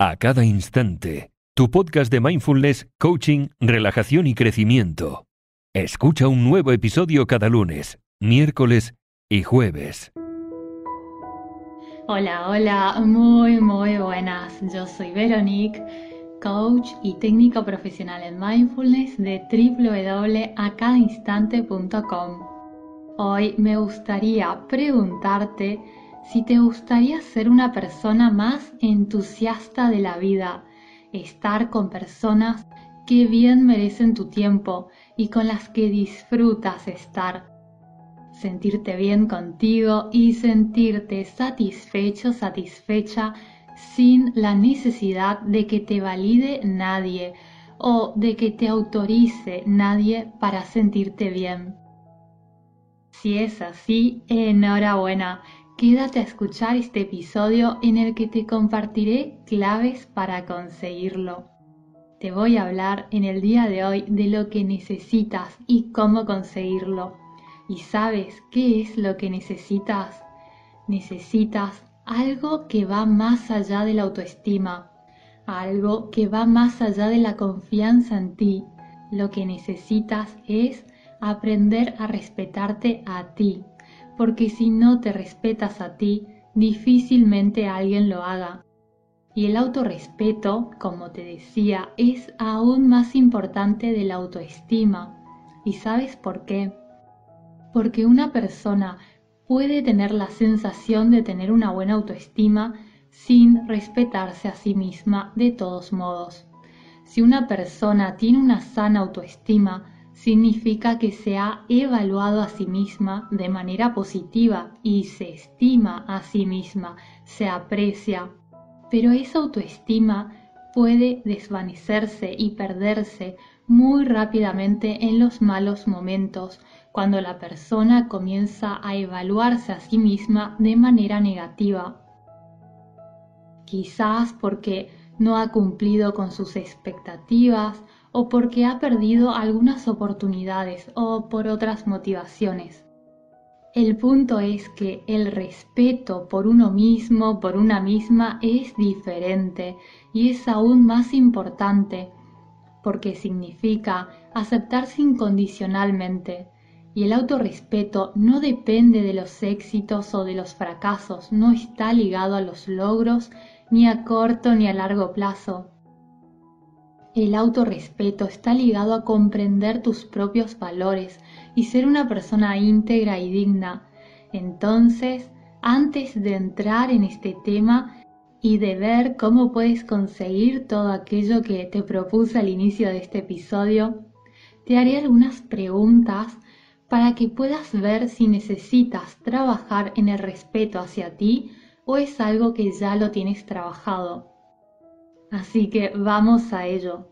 a cada instante. Tu podcast de mindfulness, coaching, relajación y crecimiento. Escucha un nuevo episodio cada lunes, miércoles y jueves. Hola, hola, muy, muy buenas. Yo soy Veronique, coach y técnico profesional en mindfulness de www.acadainstante.com. Hoy me gustaría preguntarte si te gustaría ser una persona más entusiasta de la vida, estar con personas que bien merecen tu tiempo y con las que disfrutas estar, sentirte bien contigo y sentirte satisfecho, satisfecha sin la necesidad de que te valide nadie o de que te autorice nadie para sentirte bien. Si es así, enhorabuena Quédate a escuchar este episodio en el que te compartiré claves para conseguirlo. Te voy a hablar en el día de hoy de lo que necesitas y cómo conseguirlo. ¿Y sabes qué es lo que necesitas? Necesitas algo que va más allá de la autoestima, algo que va más allá de la confianza en ti. Lo que necesitas es aprender a respetarte a ti, porque si no te respetas a ti, difícilmente alguien lo haga. Y el autorrespeto, como te decía, es aún más importante de la autoestima. ¿Y sabes por qué? Porque una persona puede tener la sensación de tener una buena autoestima sin respetarse a sí misma de todos modos. Si una persona tiene una sana autoestima, significa que se ha evaluado a sí misma de manera positiva y se estima a sí misma, se aprecia. Pero esa autoestima puede desvanecerse y perderse muy rápidamente en los malos momentos, cuando la persona comienza a evaluarse a sí misma de manera negativa. Quizás porque no ha cumplido con sus expectativas o porque ha perdido algunas oportunidades o por otras motivaciones. El punto es que el respeto por uno mismo, por una misma, es diferente y es aún más importante porque significa aceptarse incondicionalmente. Y el autorrespeto no depende de los éxitos o de los fracasos, no está ligado a los logros ni a corto ni a largo plazo. El autorrespeto está ligado a comprender tus propios valores y ser una persona íntegra y digna. Entonces, antes de entrar en este tema y de ver cómo puedes conseguir todo aquello que te propuse al inicio de este episodio, te haré algunas preguntas para que puedas ver si necesitas trabajar en el respeto hacia ti o es algo que ya lo tienes trabajado. Así que vamos a ello.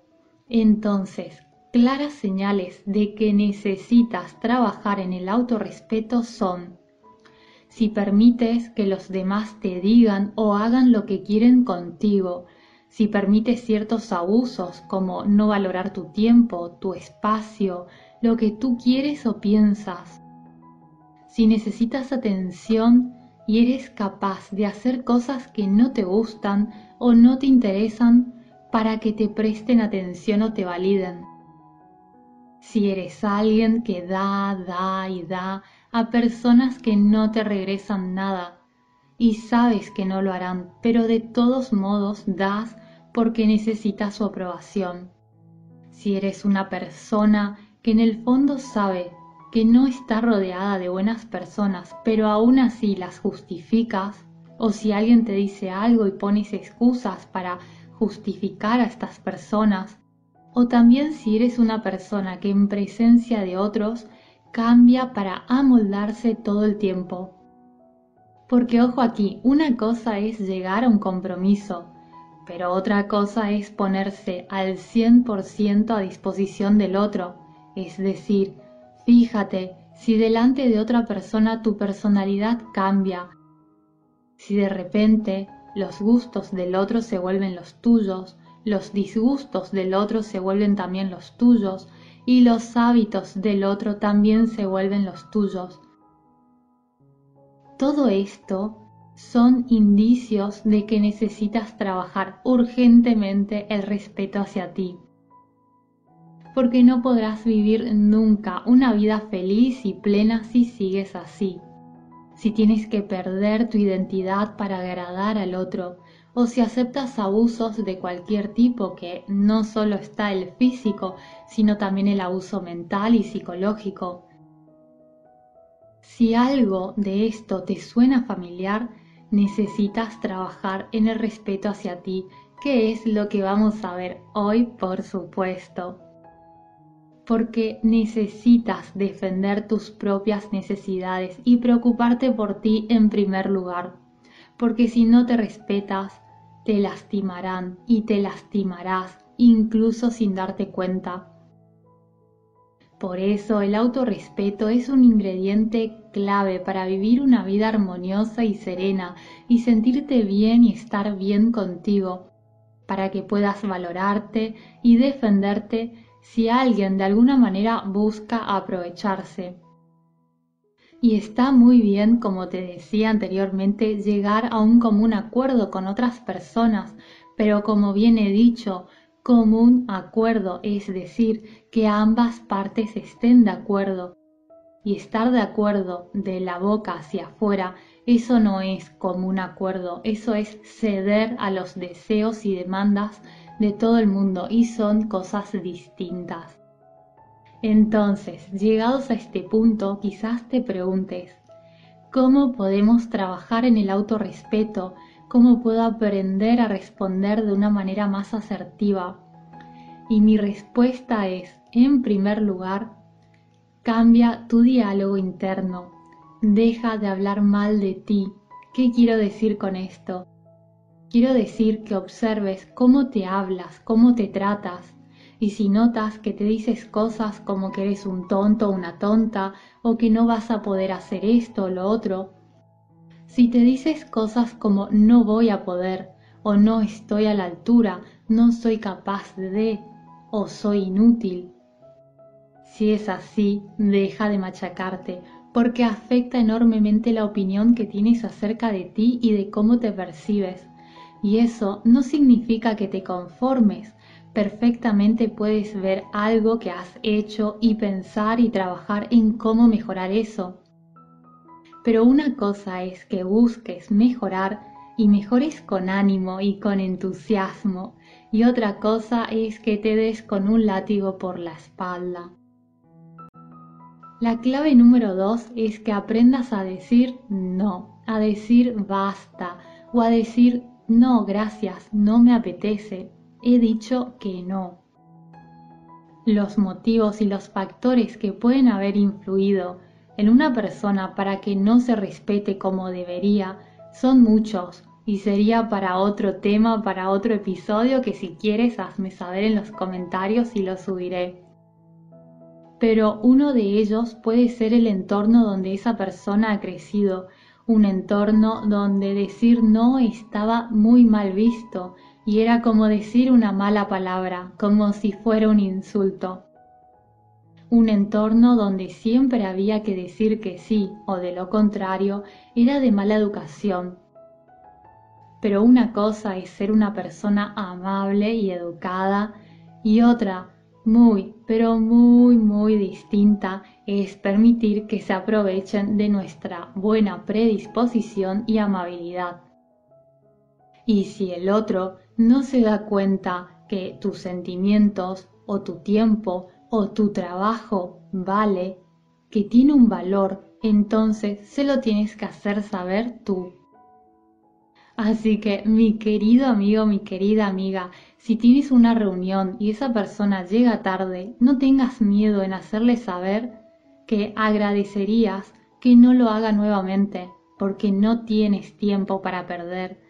Entonces, claras señales de que necesitas trabajar en el autorrespeto son si permites que los demás te digan o hagan lo que quieren contigo, si permites ciertos abusos como no valorar tu tiempo, tu espacio, lo que tú quieres o piensas, si necesitas atención y eres capaz de hacer cosas que no te gustan o no te interesan para que te presten atención o te validen. Si eres alguien que da, da y da a personas que no te regresan nada y sabes que no lo harán, pero de todos modos das porque necesitas su aprobación. Si eres una persona que en el fondo sabe que no está rodeada de buenas personas, pero aún así las justificas, o si alguien te dice algo y pones excusas para justificar a estas personas, o también si eres una persona que en presencia de otros cambia para amoldarse todo el tiempo. Porque ojo aquí, una cosa es llegar a un compromiso, pero otra cosa es ponerse al 100% a disposición del otro, es decir, fíjate si delante de otra persona tu personalidad cambia, si de repente los gustos del otro se vuelven los tuyos, los disgustos del otro se vuelven también los tuyos y los hábitos del otro también se vuelven los tuyos. Todo esto son indicios de que necesitas trabajar urgentemente el respeto hacia ti. Porque no podrás vivir nunca una vida feliz y plena si sigues así. Si tienes que perder tu identidad para agradar al otro, o si aceptas abusos de cualquier tipo, que no solo está el físico, sino también el abuso mental y psicológico. Si algo de esto te suena familiar, necesitas trabajar en el respeto hacia ti, que es lo que vamos a ver hoy, por supuesto. Porque necesitas defender tus propias necesidades y preocuparte por ti en primer lugar. Porque si no te respetas, te lastimarán y te lastimarás incluso sin darte cuenta. Por eso el autorrespeto es un ingrediente clave para vivir una vida armoniosa y serena y sentirte bien y estar bien contigo, para que puedas valorarte y defenderte si alguien de alguna manera busca aprovecharse. Y está muy bien, como te decía anteriormente, llegar a un común acuerdo con otras personas, pero como bien he dicho, común acuerdo, es decir, que ambas partes estén de acuerdo. Y estar de acuerdo de la boca hacia afuera, eso no es común acuerdo, eso es ceder a los deseos y demandas de todo el mundo y son cosas distintas. Entonces, llegados a este punto, quizás te preguntes, ¿cómo podemos trabajar en el autorrespeto ¿Cómo puedo aprender a responder de una manera más asertiva? Y mi respuesta es, en primer lugar, cambia tu diálogo interno. Deja de hablar mal de ti. ¿Qué quiero decir con esto? Quiero decir que observes cómo te hablas, cómo te tratas. Y si notas que te dices cosas como que eres un tonto o una tonta, o que no vas a poder hacer esto o lo otro, si te dices cosas como no voy a poder, o no estoy a la altura, no soy capaz de, o soy inútil. Si es así, deja de machacarte, porque afecta enormemente la opinión que tienes acerca de ti y de cómo te percibes. Y eso no significa que te conformes, perfectamente puedes ver algo que has hecho y pensar y trabajar en cómo mejorar eso. Pero una cosa es que busques mejorar y mejores con ánimo y con entusiasmo, y otra cosa es que te des con un látigo por la espalda. La clave número dos es que aprendas a decir no, a decir basta o a decir no, gracias, no me apetece, he dicho que no. Los motivos y los factores que pueden haber influido en una persona para que no se respete como debería son muchos y sería para otro tema, para otro episodio que si quieres hazme saber en los comentarios y lo subiré. Pero uno de ellos puede ser el entorno donde esa persona ha crecido, un entorno donde decir no estaba muy mal visto y era como decir una mala palabra, como si fuera un insulto un entorno donde siempre había que decir que sí o de lo contrario era de mala educación. Pero una cosa es ser una persona amable y educada y otra muy, pero muy, muy distinta es permitir que se aprovechen de nuestra buena predisposición y amabilidad. Y si el otro no se da cuenta que tus sentimientos o tu tiempo o tu trabajo vale, que tiene un valor, entonces se lo tienes que hacer saber tú. Así que mi querido amigo, mi querida amiga, si tienes una reunión y esa persona llega tarde, no tengas miedo en hacerle saber que agradecerías que no lo haga nuevamente, porque no tienes tiempo para perder.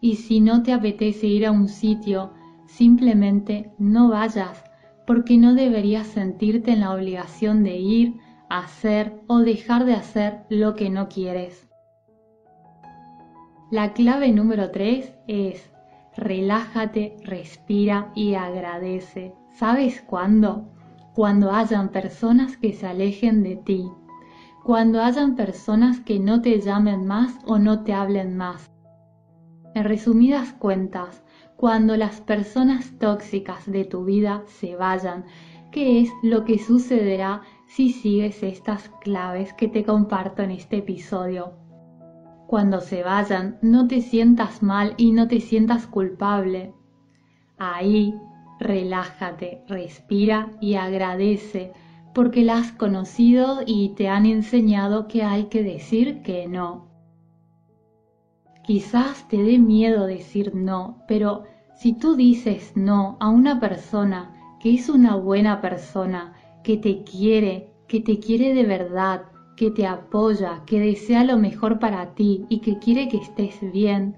Y si no te apetece ir a un sitio, simplemente no vayas, porque no deberías sentirte en la obligación de ir, hacer o dejar de hacer lo que no quieres. La clave número 3 es relájate, respira y agradece. ¿Sabes cuándo? Cuando hayan personas que se alejen de ti, cuando hayan personas que no te llamen más o no te hablen más. En resumidas cuentas, cuando las personas tóxicas de tu vida se vayan, ¿qué es lo que sucederá si sigues estas claves que te comparto en este episodio? Cuando se vayan, no te sientas mal y no te sientas culpable. Ahí, relájate, respira y agradece porque la has conocido y te han enseñado que hay que decir que no. Quizás te dé miedo decir no, pero si tú dices no a una persona que es una buena persona, que te quiere, que te quiere de verdad, que te apoya, que desea lo mejor para ti y que quiere que estés bien,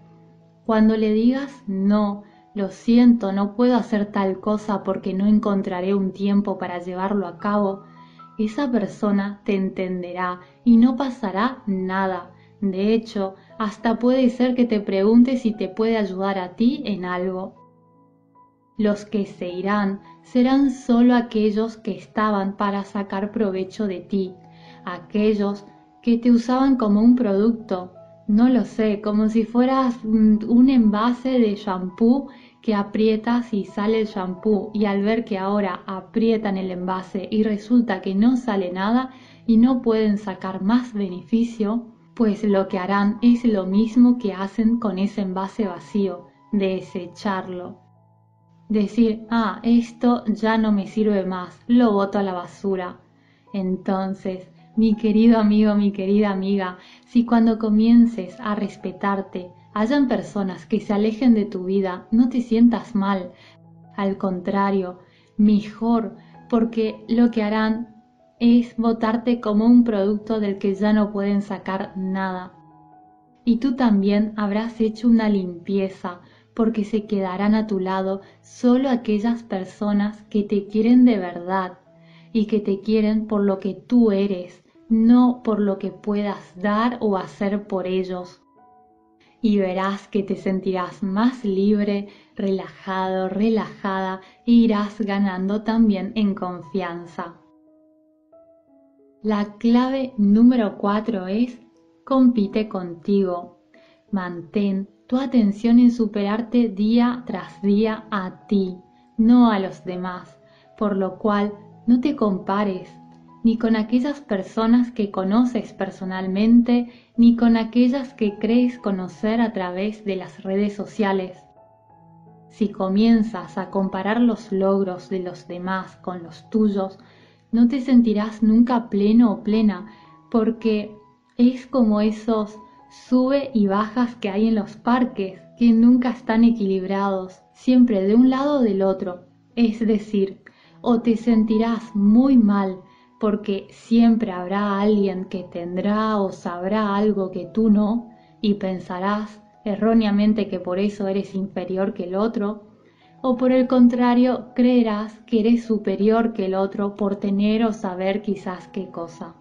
cuando le digas no, lo siento, no puedo hacer tal cosa porque no encontraré un tiempo para llevarlo a cabo, esa persona te entenderá y no pasará nada. De hecho, hasta puede ser que te pregunte si te puede ayudar a ti en algo. Los que se irán serán solo aquellos que estaban para sacar provecho de ti, aquellos que te usaban como un producto, no lo sé, como si fueras un envase de shampoo que aprietas y sale el shampoo y al ver que ahora aprietan el envase y resulta que no sale nada y no pueden sacar más beneficio, pues lo que harán es lo mismo que hacen con ese envase vacío, desecharlo. Decir, ah, esto ya no me sirve más, lo boto a la basura. Entonces, mi querido amigo, mi querida amiga, si cuando comiences a respetarte, hayan personas que se alejen de tu vida, no te sientas mal. Al contrario, mejor, porque lo que harán es votarte como un producto del que ya no pueden sacar nada. Y tú también habrás hecho una limpieza, porque se quedarán a tu lado solo aquellas personas que te quieren de verdad, y que te quieren por lo que tú eres, no por lo que puedas dar o hacer por ellos. Y verás que te sentirás más libre, relajado, relajada e irás ganando también en confianza. La clave número 4 es compite contigo. Mantén tu atención en superarte día tras día a ti, no a los demás, por lo cual no te compares, ni con aquellas personas que conoces personalmente, ni con aquellas que crees conocer a través de las redes sociales. Si comienzas a comparar los logros de los demás con los tuyos, no te sentirás nunca pleno o plena, porque es como esos sube y bajas que hay en los parques, que nunca están equilibrados, siempre de un lado o del otro. Es decir, o te sentirás muy mal porque siempre habrá alguien que tendrá o sabrá algo que tú no y pensarás erróneamente que por eso eres inferior que el otro, o por el contrario creerás que eres superior que el otro por tener o saber quizás qué cosa.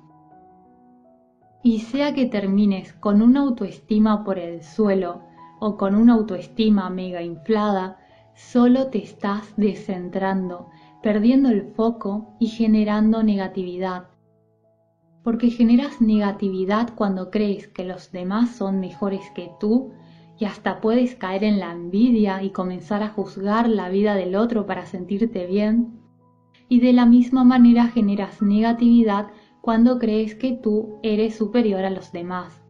Y sea que termines con una autoestima por el suelo o con una autoestima mega inflada, solo te estás descentrando perdiendo el foco y generando negatividad. Porque generas negatividad cuando crees que los demás son mejores que tú y hasta puedes caer en la envidia y comenzar a juzgar la vida del otro para sentirte bien. Y de la misma manera generas negatividad cuando crees que tú eres superior a los demás.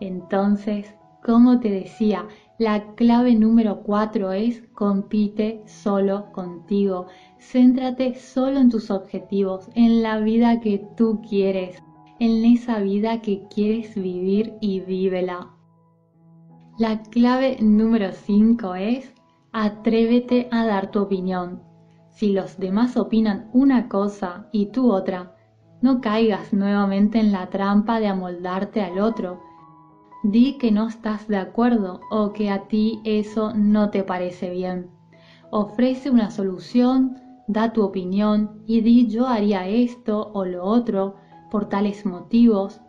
Entonces, como te decía, la clave número 4 es compite solo contigo. Céntrate solo en tus objetivos, en la vida que tú quieres, en esa vida que quieres vivir y vívela. La clave número 5 es atrévete a dar tu opinión. Si los demás opinan una cosa y tú otra, no caigas nuevamente en la trampa de amoldarte al otro Di que no estás de acuerdo o que a ti eso no te parece bien. Ofrece una solución, da tu opinión y di yo haría esto o lo otro por tales motivos.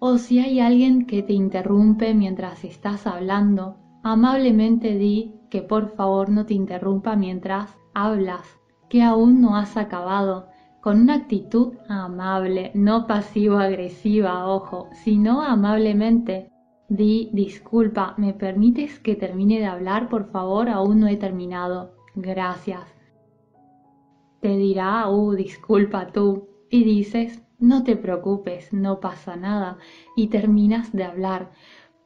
O si hay alguien que te interrumpe mientras estás hablando, amablemente di que por favor no te interrumpa mientras hablas, que aún no has acabado, con una actitud amable, no pasivo-agresiva, ojo, sino amablemente. Di, disculpa, ¿me permites que termine de hablar? Por favor, aún no he terminado. Gracias. Te dirá, uh, disculpa tú, y dices, no te preocupes, no pasa nada, y terminas de hablar,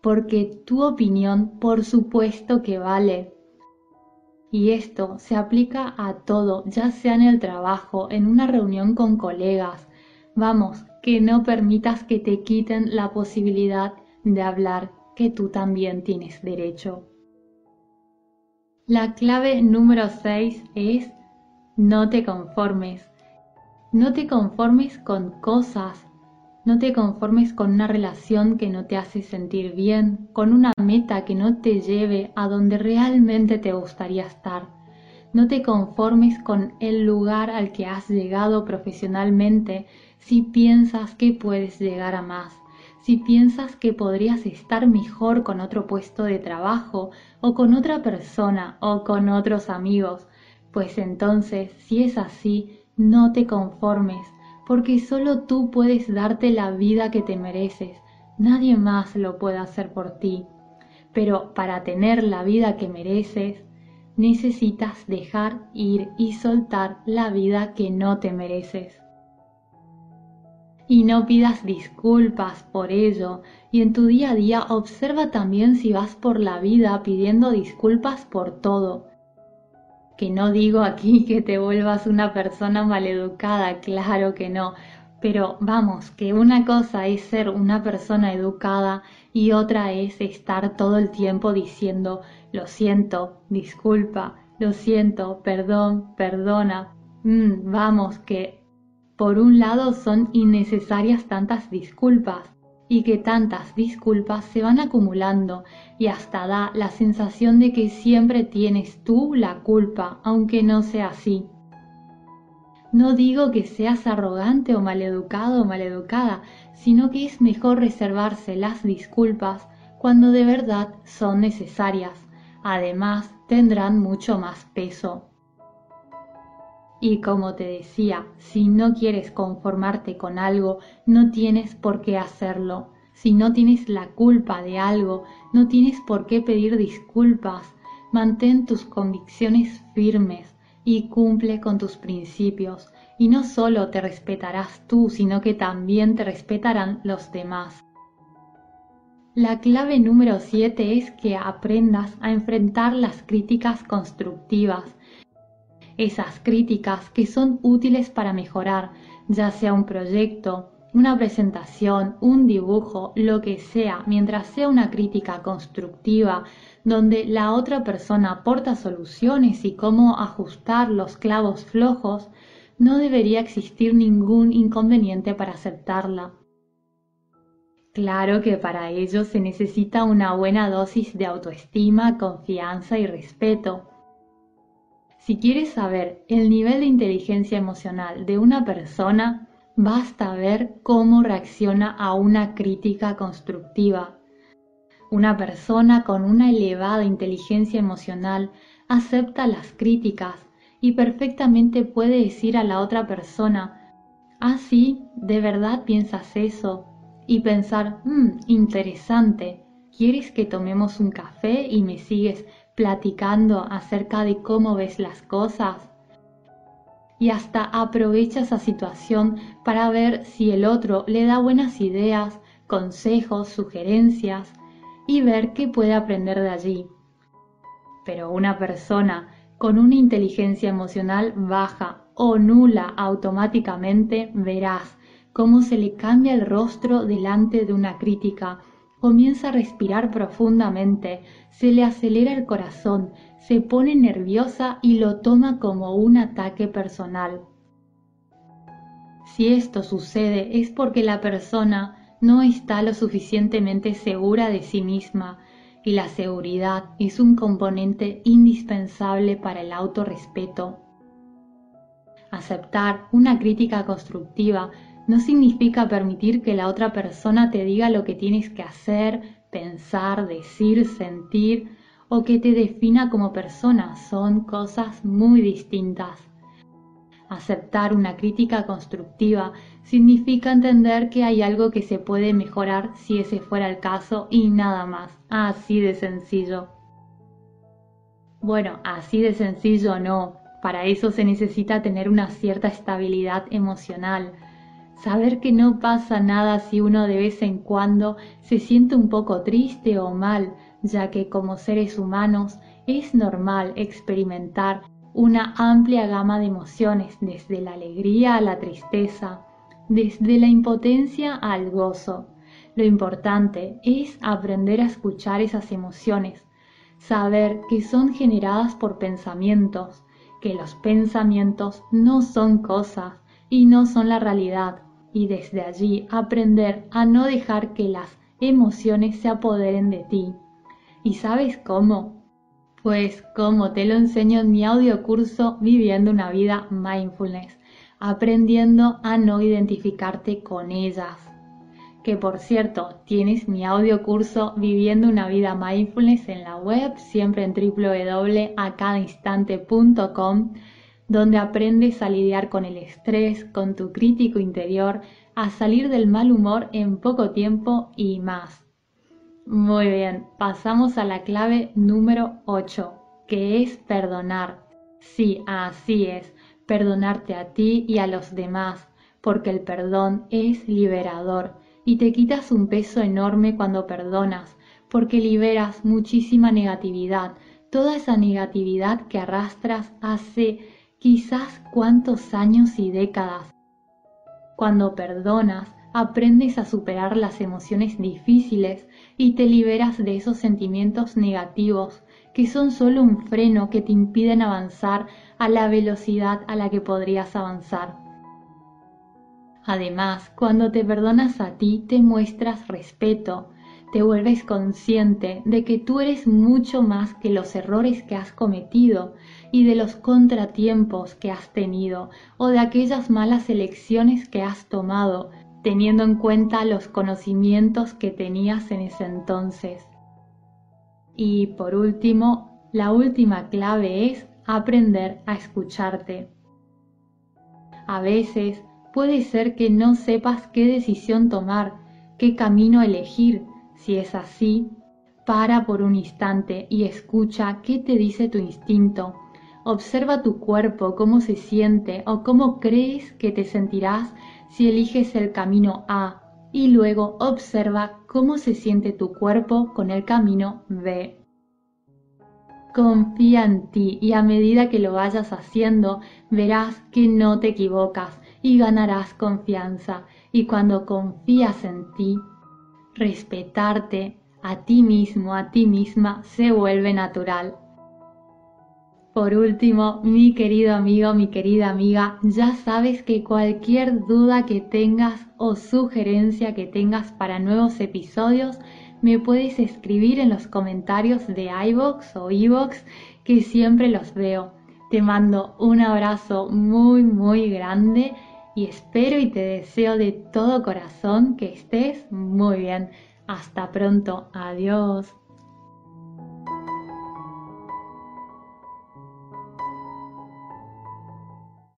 porque tu opinión por supuesto que vale, y esto se aplica a todo, ya sea en el trabajo, en una reunión con colegas. Vamos, que no permitas que te quiten la posibilidad de hablar, que tú también tienes derecho. La clave número 6 es no te conformes. No te conformes con cosas, no te conformes con una relación que no te hace sentir bien, con una meta que no te lleve a donde realmente te gustaría estar. No te conformes con el lugar al que has llegado profesionalmente si piensas que puedes llegar a más, si piensas que podrías estar mejor con otro puesto de trabajo o con otra persona o con otros amigos, pues entonces, si es así, no te conformes, porque solo tú puedes darte la vida que te mereces, nadie más lo puede hacer por ti. Pero para tener la vida que mereces, necesitas dejar ir y soltar la vida que no te mereces. Y no pidas disculpas por ello, y en tu día a día observa también si vas por la vida pidiendo disculpas por todo, que no digo aquí que te vuelvas una persona maleducada, claro que no, pero vamos, que una cosa es ser una persona educada y otra es estar todo el tiempo diciendo lo siento, disculpa, lo siento, perdón, perdona. Mm, vamos, que por un lado son innecesarias tantas disculpas y que tantas disculpas se van acumulando y hasta da la sensación de que siempre tienes tú la culpa, aunque no sea así. No digo que seas arrogante o maleducado o maleducada, sino que es mejor reservarse las disculpas cuando de verdad son necesarias. Además, tendrán mucho más peso. Y como te decía, si no quieres conformarte con algo, no tienes por qué hacerlo. Si no tienes la culpa de algo, no tienes por qué pedir disculpas. Mantén tus convicciones firmes y cumple con tus principios. Y no solo te respetarás tú, sino que también te respetarán los demás. La clave número 7 es que aprendas a enfrentar las críticas constructivas esas críticas que son útiles para mejorar, ya sea un proyecto, una presentación, un dibujo, lo que sea, mientras sea una crítica constructiva, donde la otra persona aporta soluciones y cómo ajustar los clavos flojos, no debería existir ningún inconveniente para aceptarla. Claro que para ello se necesita una buena dosis de autoestima, confianza y respeto, si quieres saber el nivel de inteligencia emocional de una persona, basta ver cómo reacciona a una crítica constructiva. Una persona con una elevada inteligencia emocional acepta las críticas y perfectamente puede decir a la otra persona, ah sí, de verdad piensas eso, y pensar, mmm, interesante, ¿quieres que tomemos un café y me sigues platicando acerca de cómo ves las cosas y hasta aprovecha esa situación para ver si el otro le da buenas ideas, consejos, sugerencias y ver qué puede aprender de allí. Pero una persona con una inteligencia emocional baja o nula automáticamente verás cómo se le cambia el rostro delante de una crítica Comienza a respirar profundamente, se le acelera el corazón, se pone nerviosa y lo toma como un ataque personal. Si esto sucede es porque la persona no está lo suficientemente segura de sí misma y la seguridad es un componente indispensable para el autorrespeto. Aceptar una crítica constructiva no significa permitir que la otra persona te diga lo que tienes que hacer, pensar, decir, sentir o que te defina como persona. Son cosas muy distintas. Aceptar una crítica constructiva significa entender que hay algo que se puede mejorar si ese fuera el caso y nada más. Así de sencillo. Bueno, así de sencillo no. Para eso se necesita tener una cierta estabilidad emocional. Saber que no pasa nada si uno de vez en cuando se siente un poco triste o mal, ya que como seres humanos es normal experimentar una amplia gama de emociones, desde la alegría a la tristeza, desde la impotencia al gozo. Lo importante es aprender a escuchar esas emociones, saber que son generadas por pensamientos, que los pensamientos no son cosas y no son la realidad, y desde allí aprender a no dejar que las emociones se apoderen de ti. ¿Y sabes cómo? Pues como te lo enseño en mi audio curso Viviendo una vida mindfulness, aprendiendo a no identificarte con ellas. Que por cierto, tienes mi audio curso Viviendo una vida mindfulness en la web, siempre en www.acadainstante.com, donde aprendes a lidiar con el estrés, con tu crítico interior, a salir del mal humor en poco tiempo y más. Muy bien, pasamos a la clave número 8, que es perdonar. Sí, así es, perdonarte a ti y a los demás, porque el perdón es liberador y te quitas un peso enorme cuando perdonas, porque liberas muchísima negatividad, toda esa negatividad que arrastras hace quizás cuántos años y décadas. Cuando perdonas, aprendes a superar las emociones difíciles y te liberas de esos sentimientos negativos que son solo un freno que te impiden avanzar a la velocidad a la que podrías avanzar. Además, cuando te perdonas a ti, te muestras respeto, te vuelves consciente de que tú eres mucho más que los errores que has cometido y de los contratiempos que has tenido o de aquellas malas elecciones que has tomado teniendo en cuenta los conocimientos que tenías en ese entonces. Y por último, la última clave es aprender a escucharte. A veces puede ser que no sepas qué decisión tomar, qué camino elegir. Si es así, para por un instante y escucha qué te dice tu instinto. Observa tu cuerpo, cómo se siente o cómo crees que te sentirás si eliges el camino A y luego observa cómo se siente tu cuerpo con el camino B. Confía en ti y a medida que lo vayas haciendo verás que no te equivocas y ganarás confianza y cuando confías en ti, respetarte a ti mismo, a ti misma, se vuelve natural. Por último, mi querido amigo, mi querida amiga, ya sabes que cualquier duda que tengas o sugerencia que tengas para nuevos episodios, me puedes escribir en los comentarios de iBox o iBox que siempre los veo. Te mando un abrazo muy muy grande y espero y te deseo de todo corazón que estés muy bien. Hasta pronto. Adiós.